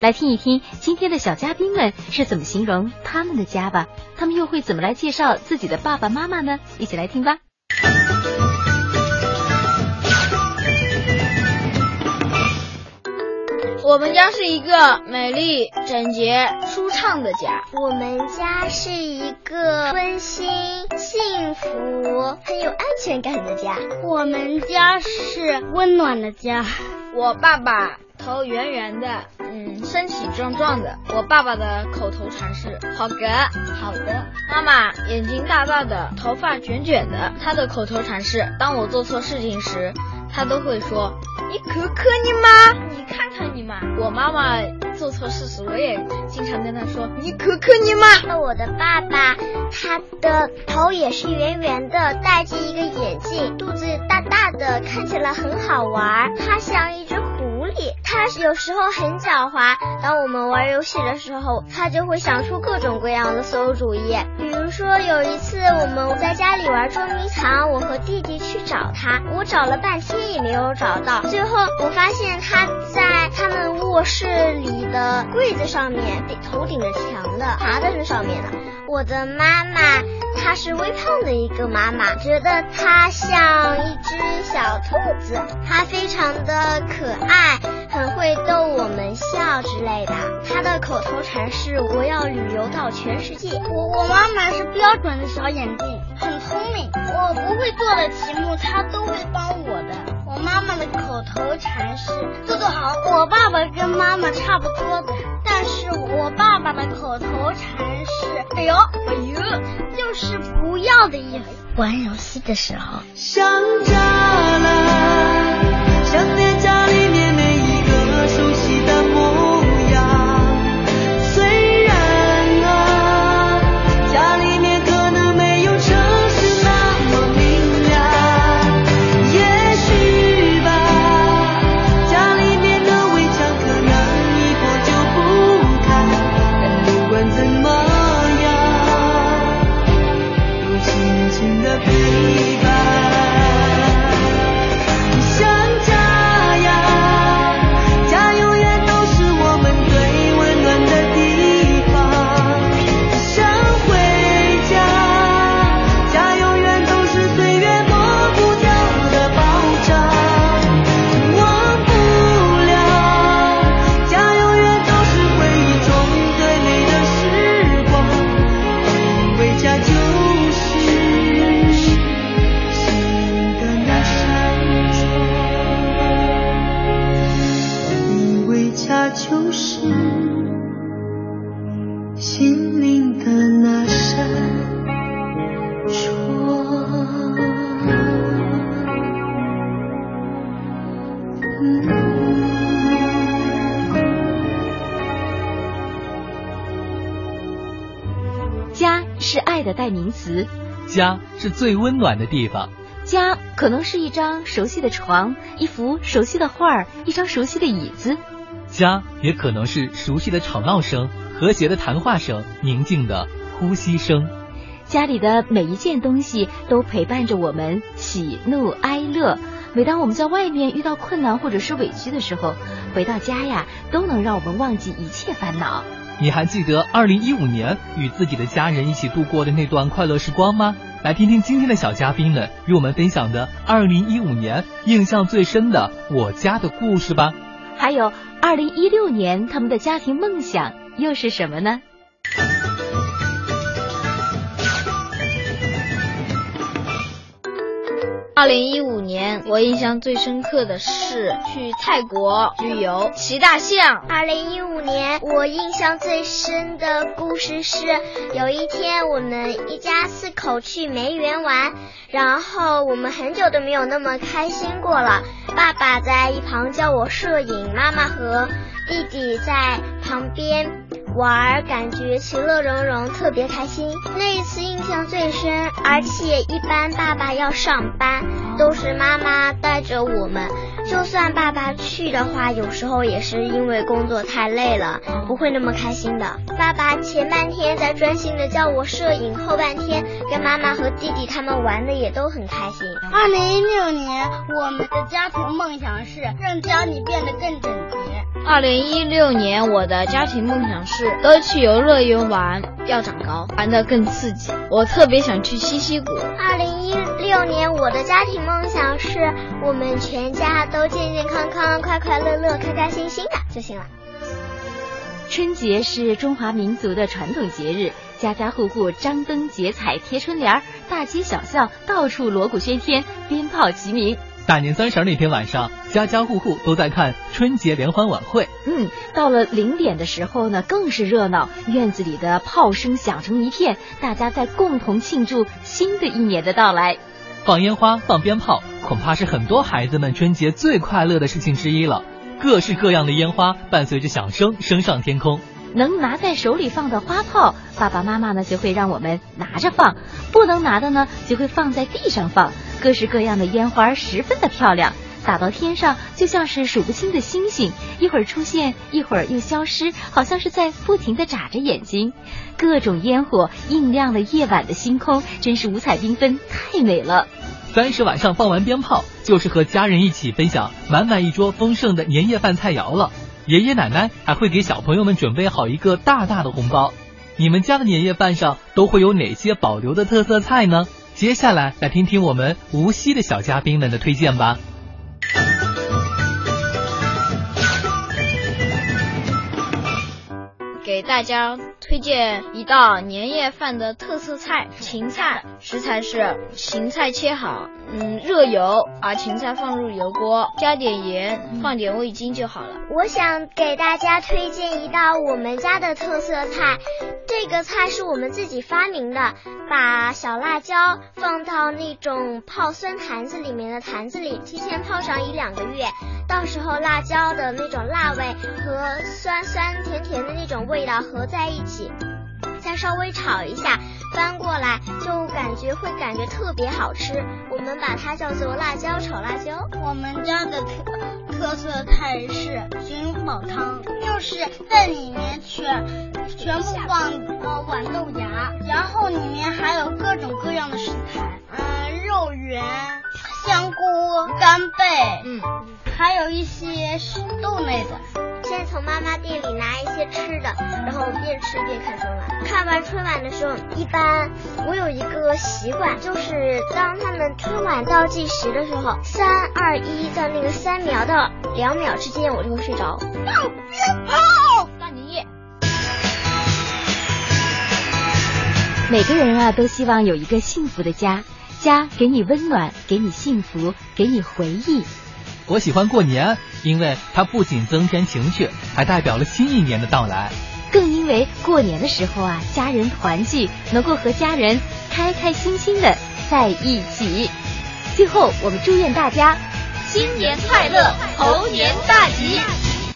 来听一听今天的小嘉宾们是怎么形容他们的家吧，他们又会怎么来介绍自己的爸爸妈妈呢？一起来听吧。我们家是一个美丽、整洁、舒畅的家。我们家是一个温馨、幸福、很有安全感的家。我们家是温暖的家。我爸爸。头圆圆的，嗯，身体壮壮的。我爸爸的口头禅是“好的，好的”。妈妈眼睛大大的，头发卷卷的。她的口头禅是：当我做错事情时，她都会说：“你可可你妈，你看看你妈。”我妈妈做错事时，我也经常跟她说：“你可可你妈。”那我的爸爸，他的头也是圆圆的，戴着一个眼镜，肚子大大的，看起来很好玩。他像一他有时候很狡猾，当我们玩游戏的时候，他就会想出各种各样的馊主意。比如说有一次我们在家里玩捉迷藏，我和弟弟去找他，我找了半天也没有找到，最后我发现他在他们卧室里的柜子上面，顶头顶着墙的，爬在这上面的。我的妈妈。她是微胖的一个妈妈，觉得她像一只小兔子，她非常的可爱，很会逗我们笑之类的。她的口头禅是“我要旅游到全世界”。我我妈妈是标准的小眼镜，很聪明，我不会做的题目她都会帮我的。我妈妈的口头禅是“做做好”。我爸爸跟妈妈差不多的，但是我爸爸的口头禅是“哎呦哎呦”。就是不要的意思。玩游戏的时候。想家了，想 in the blue. 代名词，家是最温暖的地方。家可能是一张熟悉的床，一幅熟悉的画，一张熟悉的椅子。家也可能是熟悉的吵闹声，和谐的谈话声，宁静的呼吸声。家里的每一件东西都陪伴着我们喜怒哀乐。每当我们在外面遇到困难或者是委屈的时候，回到家呀，都能让我们忘记一切烦恼。你还记得二零一五年与自己的家人一起度过的那段快乐时光吗？来听听今天的小嘉宾们与我们分享的二零一五年印象最深的我家的故事吧。还有二零一六年他们的家庭梦想又是什么呢？二零一五年，我印象最深刻的是去泰国旅游，骑大象。二零一五年，我印象最深的故事是，有一天我们一家四口去梅园玩，然后我们很久都没有那么开心过了。爸爸在一旁教我摄影，妈妈和弟弟在旁边。玩儿，感觉其乐融融，特别开心。那一次印象最深，而且一般爸爸要上班，都是妈妈带着我们。就算爸爸去的话，有时候也是因为工作太累了，不会那么开心的。爸爸前半天在专心的教我摄影，后半天跟妈妈和弟弟他们玩的也都很开心。二零一六年，我们的家庭梦想是让家里变得更整洁。二零一六年我的家庭梦想是都去游乐园玩，要长高，玩的更刺激。我特别想去西溪谷。二零一六年我的家庭梦想是我们全家都健健康康、快快乐乐、开开心心的就行了。春节是中华民族的传统节日，家家户户张灯结彩贴春联，大街小巷到处锣鼓喧天，鞭炮齐鸣。大年三十那天晚上，家家户户都在看春节联欢晚会。嗯，到了零点的时候呢，更是热闹，院子里的炮声响成一片，大家在共同庆祝新的一年的到来。放烟花、放鞭炮，恐怕是很多孩子们春节最快乐的事情之一了。各式各样的烟花伴随着响声升上天空，能拿在手里放的花炮，爸爸妈妈呢就会让我们拿着放；不能拿的呢，就会放在地上放。各式各样的烟花十分的漂亮，打到天上就像是数不清的星星，一会儿出现，一会儿又消失，好像是在不停的眨着眼睛。各种烟火映亮了夜晚的星空，真是五彩缤纷，太美了。三十晚上放完鞭炮，就是和家人一起分享满满一桌丰盛的年夜饭菜肴了。爷爷奶奶还会给小朋友们准备好一个大大的红包。你们家的年夜饭上都会有哪些保留的特色菜呢？接下来来听听我们无锡的小嘉宾们的推荐吧。给大家推荐一道年夜饭的特色菜——芹菜。食材是芹菜切好，嗯，热油，把芹菜放入油锅，加点盐，放点味精就好了。我想给大家推荐一道我们家的特色菜，这个菜是我们自己发明的，把小辣椒放到那种泡酸坛子里面的坛子里，提前泡上一两个月，到时候辣椒的那种辣味和酸酸甜甜的那种味。道合在一起，再稍微炒一下，翻过来就感觉会感觉特别好吃。我们把它叫做辣椒炒辣椒。我们家的特特色菜是菌宝汤，就是在里面全全部放呃豌豆芽，然后里面还有各种各样的食材，嗯，肉圆、香菇、干贝，嗯，还有一些豆类的。先从妈妈店里拿一些吃的，然后边吃边看春晚。看完春晚的时候，一般我有一个习惯，就是当他们春晚倒计时的时候，三二一的那个三秒到两秒之间，我就会睡着。好，大年夜。每个人啊，都希望有一个幸福的家，家给你温暖，给你幸福，给你回忆。我喜欢过年，因为它不仅增添情趣，还代表了新一年的到来。更因为过年的时候啊，家人团聚，能够和家人开开心心的在一起。最后，我们祝愿大家新年快乐，猴年大吉。